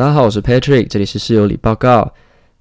大家好，我是 Patrick，这里是室友里报告。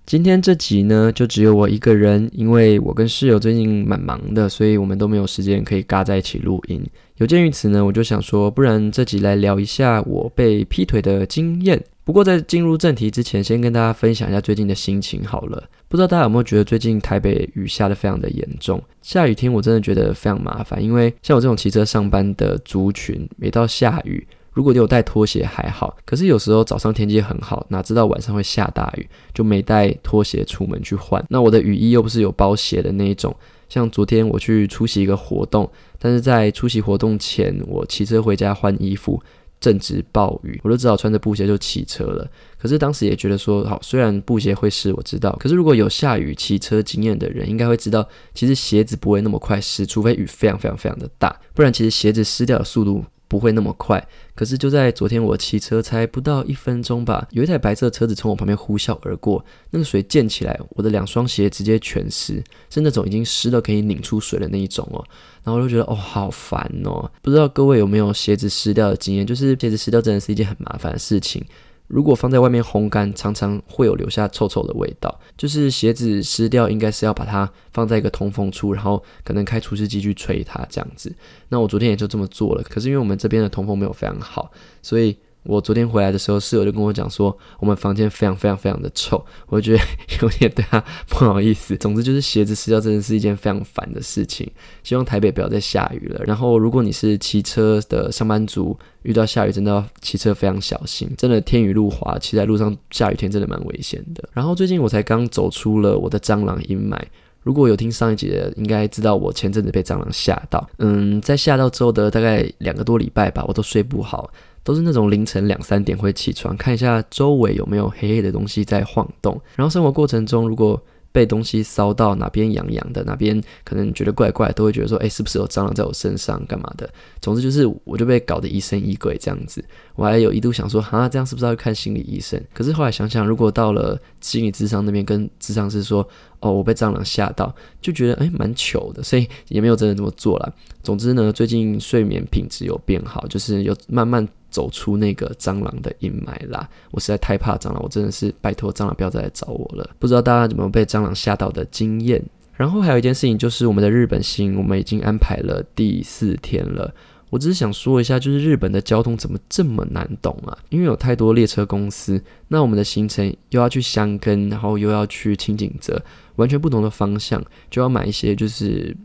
今天这集呢，就只有我一个人，因为我跟室友最近蛮忙的，所以我们都没有时间可以嘎在一起录音。有鉴于此呢，我就想说，不然这集来聊一下我被劈腿的经验。不过在进入正题之前，先跟大家分享一下最近的心情好了。不知道大家有没有觉得最近台北雨下的非常的严重？下雨天我真的觉得非常麻烦，因为像我这种骑车上班的族群，每到下雨。如果你有带拖鞋还好，可是有时候早上天气很好，哪知道晚上会下大雨，就没带拖鞋出门去换。那我的雨衣又不是有包鞋的那一种，像昨天我去出席一个活动，但是在出席活动前，我骑车回家换衣服，正值暴雨，我就只好穿着布鞋就骑车了。可是当时也觉得说，好，虽然布鞋会湿，我知道，可是如果有下雨骑车经验的人，应该会知道，其实鞋子不会那么快湿，除非雨非常非常非常的大，不然其实鞋子湿掉的速度。不会那么快，可是就在昨天，我骑车才不到一分钟吧，有一台白色车子从我旁边呼啸而过，那个水溅起来，我的两双鞋直接全湿，是那种已经湿到可以拧出水的那一种哦。然后我就觉得哦，好烦哦，不知道各位有没有鞋子湿掉的经验？就是鞋子湿掉真的是一件很麻烦的事情。如果放在外面烘干，常常会有留下臭臭的味道。就是鞋子湿掉，应该是要把它放在一个通风处，然后可能开除湿机去吹它这样子。那我昨天也就这么做了。可是因为我们这边的通风没有非常好，所以。我昨天回来的时候，室友就跟我讲说，我们房间非常非常非常的臭，我就觉得有点对他不好意思。总之就是鞋子湿掉真的是一件非常烦的事情。希望台北不要再下雨了。然后如果你是骑车的上班族，遇到下雨真的要骑车非常小心，真的天雨路滑，骑在路上下雨天真的蛮危险的。然后最近我才刚走出了我的蟑螂阴霾。如果有听上一集的，应该知道我前阵子被蟑螂吓到。嗯，在吓到之后的大概两个多礼拜吧，我都睡不好。都是那种凌晨两三点会起床，看一下周围有没有黑黑的东西在晃动。然后生活过程中，如果被东西烧到哪边痒痒的，哪边可能觉得怪怪，都会觉得说，哎，是不是有蟑螂在我身上，干嘛的？总之就是，我就被搞得疑神疑鬼这样子。我还有一度想说，哈，这样是不是要看心理医生？可是后来想想，如果到了心理智商那边跟智商师说，哦，我被蟑螂吓到，就觉得哎，蛮糗的，所以也没有真的这么做了。总之呢，最近睡眠品质有变好，就是有慢慢。走出那个蟑螂的阴霾啦！我实在太怕蟑螂，我真的是拜托蟑螂不要再来找我了。不知道大家有没有被蟑螂吓到的经验？然后还有一件事情就是我们的日本行，我们已经安排了第四天了。我只是想说一下，就是日本的交通怎么这么难懂啊？因为有太多列车公司，那我们的行程又要去箱根，然后又要去清景泽，完全不同的方向，就要买一些就是。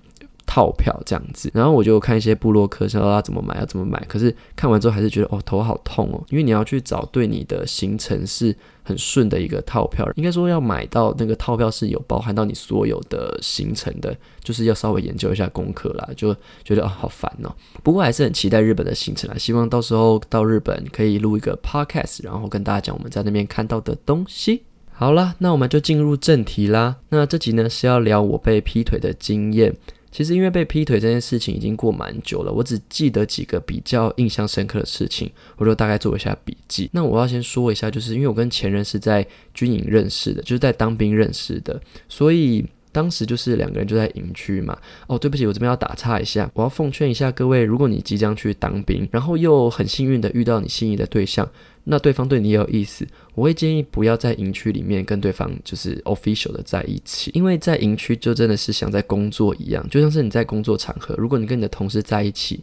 套票这样子，然后我就看一些部落客，说要怎么买，要怎么买。可是看完之后还是觉得哦，头好痛哦，因为你要去找对你的行程是很顺的一个套票，应该说要买到那个套票是有包含到你所有的行程的，就是要稍微研究一下功课啦，就觉得啊好烦哦。不过还是很期待日本的行程啦，希望到时候到日本可以录一个 podcast，然后跟大家讲我们在那边看到的东西。好了，那我们就进入正题啦。那这集呢是要聊我被劈腿的经验。其实因为被劈腿这件事情已经过蛮久了，我只记得几个比较印象深刻的事情，我就大概做一下笔记。那我要先说一下，就是因为我跟前任是在军营认识的，就是在当兵认识的，所以当时就是两个人就在营区嘛。哦，对不起，我这边要打岔一下，我要奉劝一下各位，如果你即将去当兵，然后又很幸运的遇到你心仪的对象。那对方对你也有意思，我会建议不要在营区里面跟对方就是 official 的在一起，因为在营区就真的是像在工作一样，就像是你在工作场合，如果你跟你的同事在一起。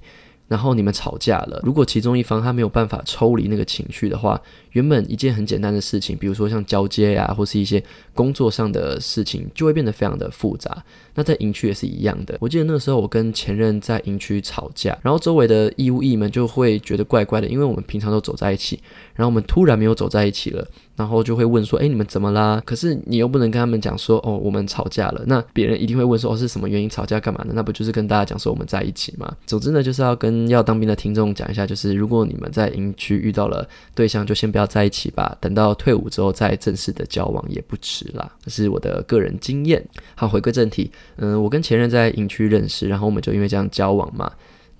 然后你们吵架了，如果其中一方他没有办法抽离那个情绪的话，原本一件很简单的事情，比如说像交接呀，或是一些工作上的事情，就会变得非常的复杂。那在营区也是一样的。我记得那时候我跟前任在营区吵架，然后周围的义务役们就会觉得怪怪的，因为我们平常都走在一起，然后我们突然没有走在一起了。然后就会问说：“哎，你们怎么啦？”可是你又不能跟他们讲说：“哦，我们吵架了。”那别人一定会问说：“哦，是什么原因吵架？干嘛呢？”那不就是跟大家讲说我们在一起吗？总之呢，就是要跟要当兵的听众讲一下，就是如果你们在营区遇到了对象，就先不要在一起吧。等到退伍之后再正式的交往也不迟啦。这是我的个人经验。好，回归正题，嗯，我跟前任在营区认识，然后我们就因为这样交往嘛。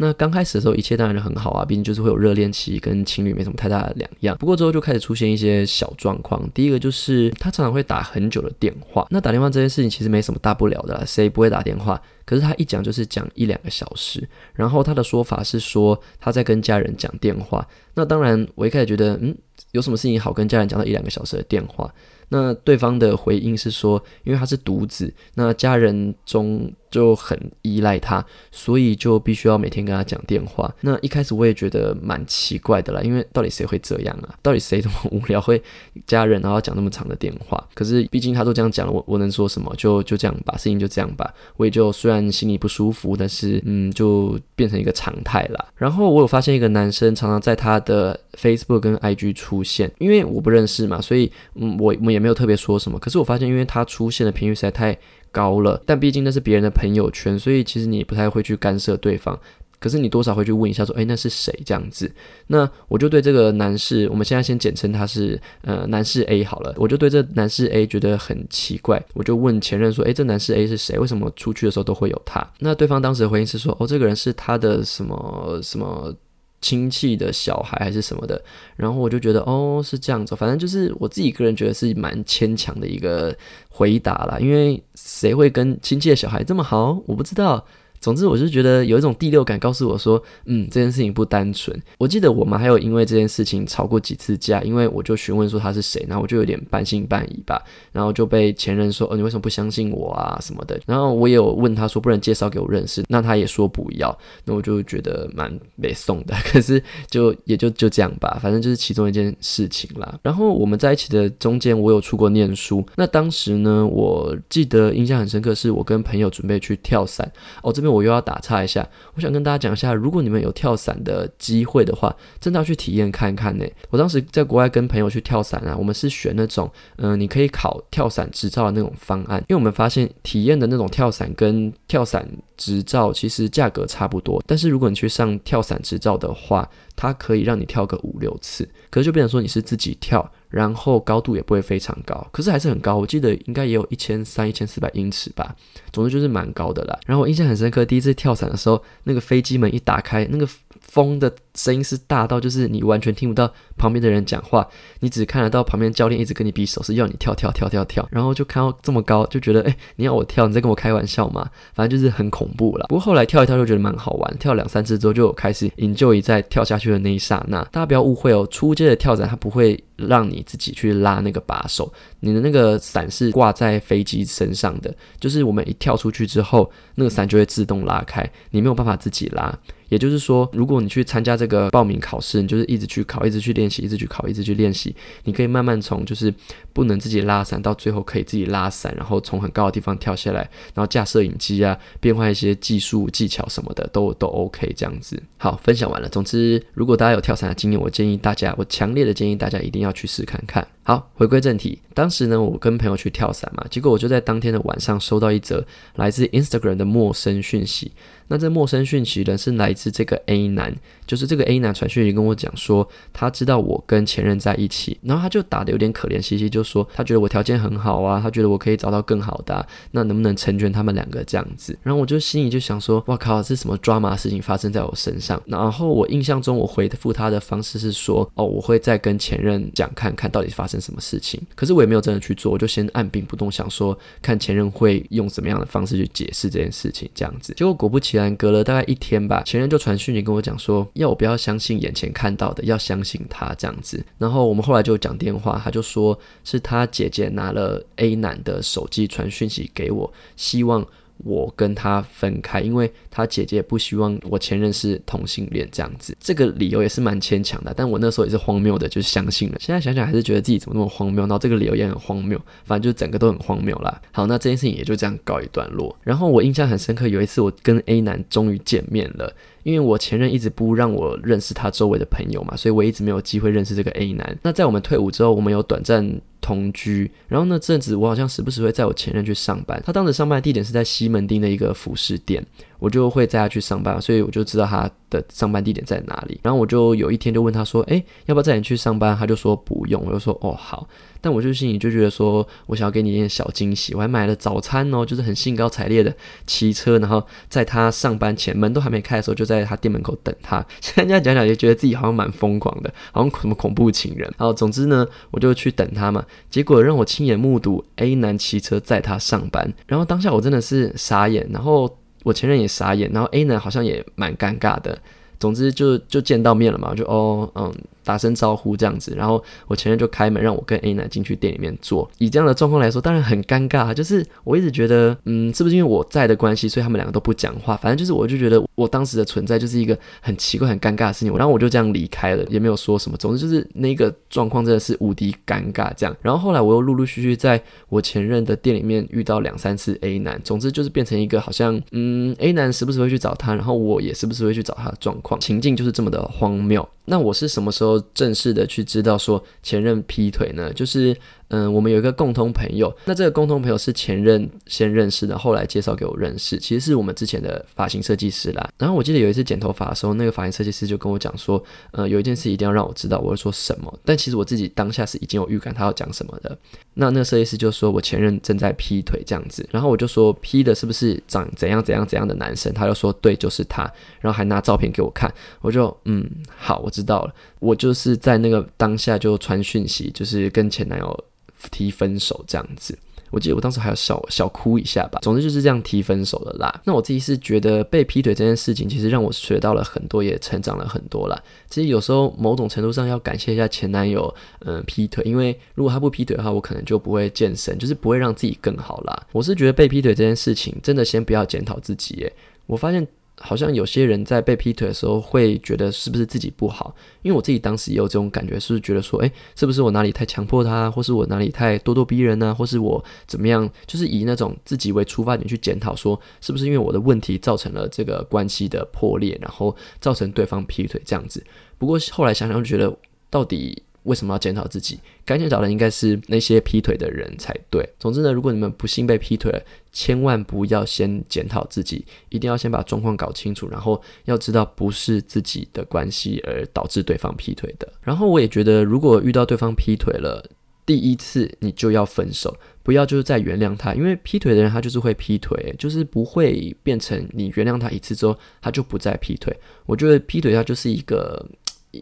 那刚开始的时候，一切当然很好啊，毕竟就是会有热恋期，跟情侣没什么太大的两样。不过之后就开始出现一些小状况。第一个就是他常常会打很久的电话。那打电话这件事情其实没什么大不了的，谁不会打电话？可是他一讲就是讲一两个小时。然后他的说法是说他在跟家人讲电话。那当然，我一开始觉得，嗯。有什么事情好跟家人讲到一两个小时的电话？那对方的回应是说，因为他是独子，那家人中。就很依赖他，所以就必须要每天跟他讲电话。那一开始我也觉得蛮奇怪的啦，因为到底谁会这样啊？到底谁这么无聊会家人然后讲那么长的电话？可是毕竟他都这样讲了，我我能说什么？就就这样吧，事情就这样吧。我也就虽然心里不舒服，但是嗯，就变成一个常态啦。然后我有发现一个男生常常在他的 Facebook 跟 IG 出现，因为我不认识嘛，所以嗯，我我也没有特别说什么。可是我发现，因为他出现的频率实在太。高了，但毕竟那是别人的朋友圈，所以其实你不太会去干涉对方。可是你多少会去问一下，说，哎，那是谁这样子？那我就对这个男士，我们现在先简称他是呃男士 A 好了。我就对这男士 A 觉得很奇怪，我就问前任说，哎，这男士 A 是谁？为什么出去的时候都会有他？那对方当时的回应是说，哦，这个人是他的什么什么。亲戚的小孩还是什么的，然后我就觉得哦是这样子，反正就是我自己个人觉得是蛮牵强的一个回答啦，因为谁会跟亲戚的小孩这么好？我不知道。总之，我是觉得有一种第六感告诉我说，嗯，这件事情不单纯。我记得我们还有因为这件事情吵过几次架，因为我就询问说他是谁，然后我就有点半信半疑吧，然后就被前任说，哦，你为什么不相信我啊什么的。然后我也有问他说，不能介绍给我认识，那他也说不要，那我就觉得蛮被送的。可是就也就就这样吧，反正就是其中一件事情啦。然后我们在一起的中间，我有出国念书，那当时呢，我记得印象很深刻，是我跟朋友准备去跳伞，哦这边。我又要打岔一下，我想跟大家讲一下，如果你们有跳伞的机会的话，真的要去体验看看呢。我当时在国外跟朋友去跳伞啊，我们是选那种，嗯，你可以考跳伞执照的那种方案，因为我们发现体验的那种跳伞跟跳伞执照其实价格差不多，但是如果你去上跳伞执照的话，它可以让你跳个五六次，可是就变成说你是自己跳。然后高度也不会非常高，可是还是很高。我记得应该也有一千三、一千四百英尺吧。总之就是蛮高的啦。然后我印象很深刻，第一次跳伞的时候，那个飞机门一打开，那个风的。声音是大到就是你完全听不到旁边的人讲话，你只看得到旁边教练一直跟你比手势，要你跳跳跳跳跳，然后就看到这么高，就觉得哎，你要我跳，你在跟我开玩笑吗？反正就是很恐怖了。不过后来跳一跳就觉得蛮好玩，跳两三次之后就开始引咎于在跳下去的那一刹那。大家不要误会哦，初阶的跳伞它不会让你自己去拉那个把手，你的那个伞是挂在飞机身上的，就是我们一跳出去之后，那个伞就会自动拉开，你没有办法自己拉。也就是说，如果你去参加这个报名考试，你就是一直去考，一直去练习，一直去考，一直去练习，你可以慢慢从就是不能自己拉伞，到最后可以自己拉伞，然后从很高的地方跳下来，然后架摄影机啊，变换一些技术技巧什么的，都都 OK 这样子。好，分享完了。总之，如果大家有跳伞的经验，我建议大家，我强烈的建议大家一定要去试看看。好，回归正题，当时呢，我跟朋友去跳伞嘛，结果我就在当天的晚上收到一则来自 Instagram 的陌生讯息。那这陌生讯息呢，是来自这个 A 男，就是这个 A 男传讯息跟我讲说，他知道我跟前任在一起，然后他就打的有点可怜兮兮，就说他觉得我条件很好啊，他觉得我可以找到更好的，那能不能成全他们两个这样子？然后我就心里就想说，哇靠，是什么抓马事情发生在我身上？然后我印象中我回复他的方式是说，哦，我会再跟前任讲看看到底发生什么事情。可是我也没有真的去做，我就先按兵不动，想说看前任会用什么样的方式去解释这件事情这样子。结果果不其然。隔了大概一天吧，前任就传讯息跟我讲说，要我不要相信眼前看到的，要相信他这样子。然后我们后来就讲电话，他就说是他姐姐拿了 A 男的手机传讯息给我，希望。我跟他分开，因为他姐姐不希望我前任是同性恋这样子，这个理由也是蛮牵强的。但我那时候也是荒谬的，就相信了。现在想想还是觉得自己怎么那么荒谬，然后这个理由也很荒谬，反正就整个都很荒谬啦。好，那这件事情也就这样告一段落。然后我印象很深刻，有一次我跟 A 男终于见面了。因为我前任一直不让我认识他周围的朋友嘛，所以我一直没有机会认识这个 A 男。那在我们退伍之后，我们有短暂同居，然后那阵子我好像时不时会载我前任去上班。他当时上班地点是在西门町的一个服饰店，我就会载他去上班，所以我就知道他的上班地点在哪里。然后我就有一天就问他说：“哎，要不要载你去上班？”他就说不用，我就说：“哦，好。”但我就心里就觉得说，我想要给你一点小惊喜，我还买了早餐哦，就是很兴高采烈的骑车，然后在他上班前门都还没开的时候，就在他店门口等他。现在这样讲讲，就觉得自己好像蛮疯狂的，好像什么恐怖情人。然后总之呢，我就去等他嘛，结果让我亲眼目睹 A 男骑车载他上班，然后当下我真的是傻眼，然后我前任也傻眼，然后 A 男好像也蛮尴尬的。总之就就见到面了嘛，就哦嗯。打声招呼这样子，然后我前任就开门让我跟 A 男进去店里面坐。以这样的状况来说，当然很尴尬。就是我一直觉得，嗯，是不是因为我在的关系，所以他们两个都不讲话？反正就是，我就觉得我当时的存在就是一个很奇怪、很尴尬的事情。然后我就这样离开了，也没有说什么。总之就是那个状况真的是无敌尴尬。这样，然后后来我又陆陆续续在我前任的店里面遇到两三次 A 男。总之就是变成一个好像，嗯，A 男时不时会去找他，然后我也时不时会去找他的状况。情境就是这么的荒谬。那我是什么时候正式的去知道说前任劈腿呢？就是。嗯，我们有一个共同朋友，那这个共同朋友是前任先认识的，后来介绍给我认识，其实是我们之前的发型设计师啦。然后我记得有一次剪头发的时候，那个发型设计师就跟我讲说，呃，有一件事一定要让我知道，我会说什么。但其实我自己当下是已经有预感他要讲什么的。那那个设计师就说我前任正在劈腿这样子，然后我就说劈的是不是长怎样怎样怎样的男生？他就说对，就是他，然后还拿照片给我看，我就嗯，好，我知道了。我就是在那个当下就传讯息，就是跟前男友。提分手这样子，我记得我当时还要小小哭一下吧。总之就是这样提分手的啦。那我自己是觉得被劈腿这件事情，其实让我学到了很多，也成长了很多啦。其实有时候某种程度上要感谢一下前男友，嗯，劈腿，因为如果他不劈腿的话，我可能就不会健身，就是不会让自己更好啦。我是觉得被劈腿这件事情，真的先不要检讨自己耶。我发现。好像有些人在被劈腿的时候会觉得是不是自己不好？因为我自己当时也有这种感觉，是不是觉得说，诶，是不是我哪里太强迫他，或是我哪里太咄咄逼人呢？或是我怎么样？就是以那种自己为出发点去检讨，说是不是因为我的问题造成了这个关系的破裂，然后造成对方劈腿这样子。不过后来想想，就觉得到底。为什么要检讨自己？该检讨的应该是那些劈腿的人才对。总之呢，如果你们不幸被劈腿了，千万不要先检讨自己，一定要先把状况搞清楚，然后要知道不是自己的关系而导致对方劈腿的。然后我也觉得，如果遇到对方劈腿了，第一次你就要分手，不要就是再原谅他，因为劈腿的人他就是会劈腿，就是不会变成你原谅他一次之后他就不再劈腿。我觉得劈腿他就是一个。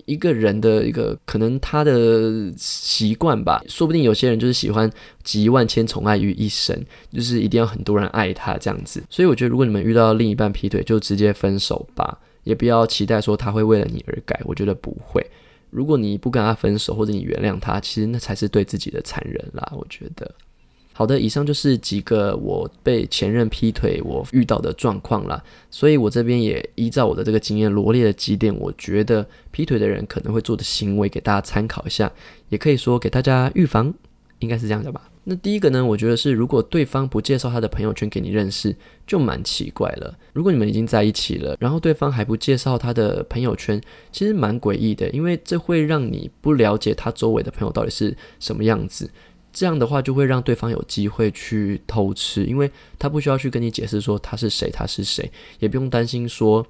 一个人的一个可能他的习惯吧，说不定有些人就是喜欢集万千宠爱于一身，就是一定要很多人爱他这样子。所以我觉得，如果你们遇到另一半劈腿，就直接分手吧，也不要期待说他会为了你而改。我觉得不会。如果你不跟他分手，或者你原谅他，其实那才是对自己的残忍啦。我觉得。好的，以上就是几个我被前任劈腿我遇到的状况啦。所以我这边也依照我的这个经验罗列了几点，我觉得劈腿的人可能会做的行为给大家参考一下，也可以说给大家预防，应该是这样的吧。那第一个呢，我觉得是如果对方不介绍他的朋友圈给你认识，就蛮奇怪了。如果你们已经在一起了，然后对方还不介绍他的朋友圈，其实蛮诡异的，因为这会让你不了解他周围的朋友到底是什么样子。这样的话就会让对方有机会去偷吃，因为他不需要去跟你解释说他是谁，他是谁，也不用担心说，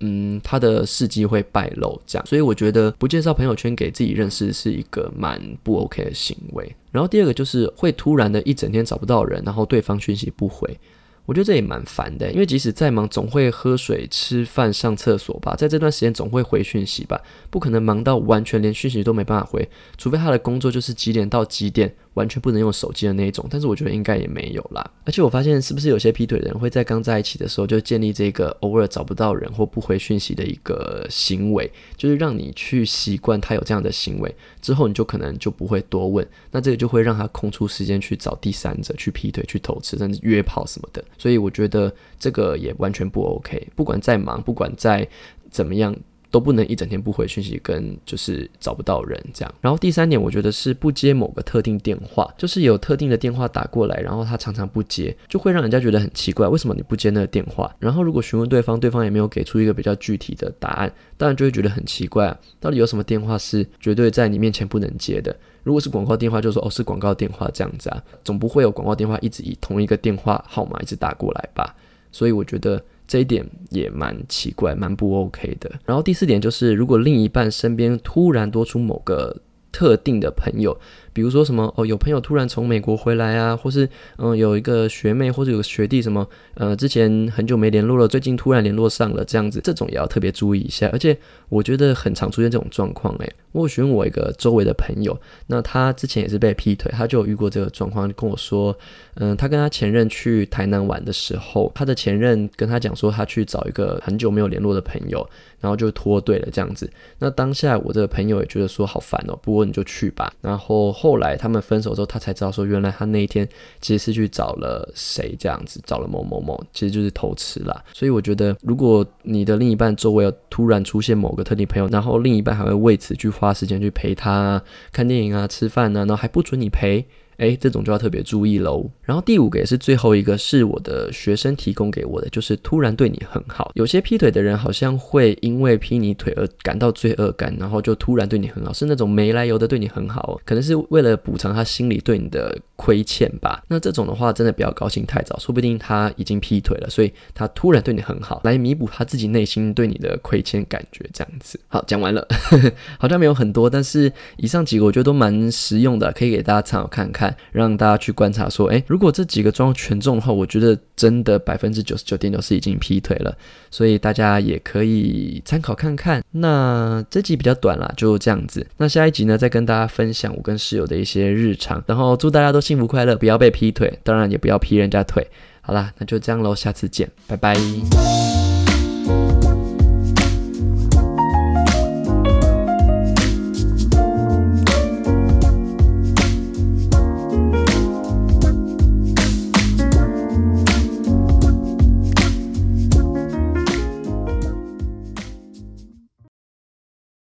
嗯，他的事迹会败露。这样，所以我觉得不介绍朋友圈给自己认识是一个蛮不 OK 的行为。然后第二个就是会突然的一整天找不到人，然后对方讯息不回。我觉得这也蛮烦的，因为即使再忙，总会喝水、吃饭、上厕所吧，在这段时间总会回讯息吧，不可能忙到完全连讯息都没办法回，除非他的工作就是几点到几点。完全不能用手机的那一种，但是我觉得应该也没有啦。而且我发现是不是有些劈腿的人会在刚在一起的时候就建立这个偶尔找不到人或不回讯息的一个行为，就是让你去习惯他有这样的行为，之后你就可能就不会多问，那这个就会让他空出时间去找第三者去劈腿、去偷吃，甚至约炮什么的。所以我觉得这个也完全不 OK。不管再忙，不管再怎么样。都不能一整天不回讯息，跟就是找不到人这样。然后第三点，我觉得是不接某个特定电话，就是有特定的电话打过来，然后他常常不接，就会让人家觉得很奇怪，为什么你不接那个电话？然后如果询问对方，对方也没有给出一个比较具体的答案，当然就会觉得很奇怪啊，到底有什么电话是绝对在你面前不能接的？如果是广告电话，就说哦是广告电话这样子啊，总不会有广告电话一直以同一个电话号码一直打过来吧？所以我觉得。这一点也蛮奇怪，蛮不 OK 的。然后第四点就是，如果另一半身边突然多出某个特定的朋友，比如说什么哦，有朋友突然从美国回来啊，或是嗯有一个学妹或者有个学弟什么呃之前很久没联络了，最近突然联络上了这样子，这种也要特别注意一下。而且我觉得很常出现这种状况诶，我询问我一个周围的朋友，那他之前也是被劈腿，他就有遇过这个状况，跟我说，嗯，他跟他前任去台南玩的时候，他的前任跟他讲说他去找一个很久没有联络的朋友，然后就脱队了这样子。那当下我这个朋友也觉得说好烦哦，不过你就去吧。然后后来他们分手之后，他才知道说原来他那一天其实是去找了谁这样子，找了某某某，其实就是偷吃啦。所以我觉得，如果你的另一半周围突然出现某个特定朋友，然后另一半还会为此去花时间去陪他看电影啊、吃饭啊，然后还不准你陪。哎，这种就要特别注意喽。然后第五个也是最后一个，是我的学生提供给我的，就是突然对你很好。有些劈腿的人好像会因为劈你腿而感到罪恶感，然后就突然对你很好，是那种没来由的对你很好，可能是为了补偿他心里对你的亏欠吧。那这种的话，真的不要高兴太早，说不定他已经劈腿了，所以他突然对你很好，来弥补他自己内心对你的亏欠感觉。这样子，好，讲完了，好像没有很多，但是以上几个我觉得都蛮实用的，可以给大家参考看看。让大家去观察，说，诶，如果这几个装全中的话，我觉得真的百分之九十九点九是已经劈腿了，所以大家也可以参考看看。那这集比较短啦，就这样子。那下一集呢，再跟大家分享我跟室友的一些日常，然后祝大家都幸福快乐，不要被劈腿，当然也不要劈人家腿。好啦，那就这样喽，下次见，拜拜。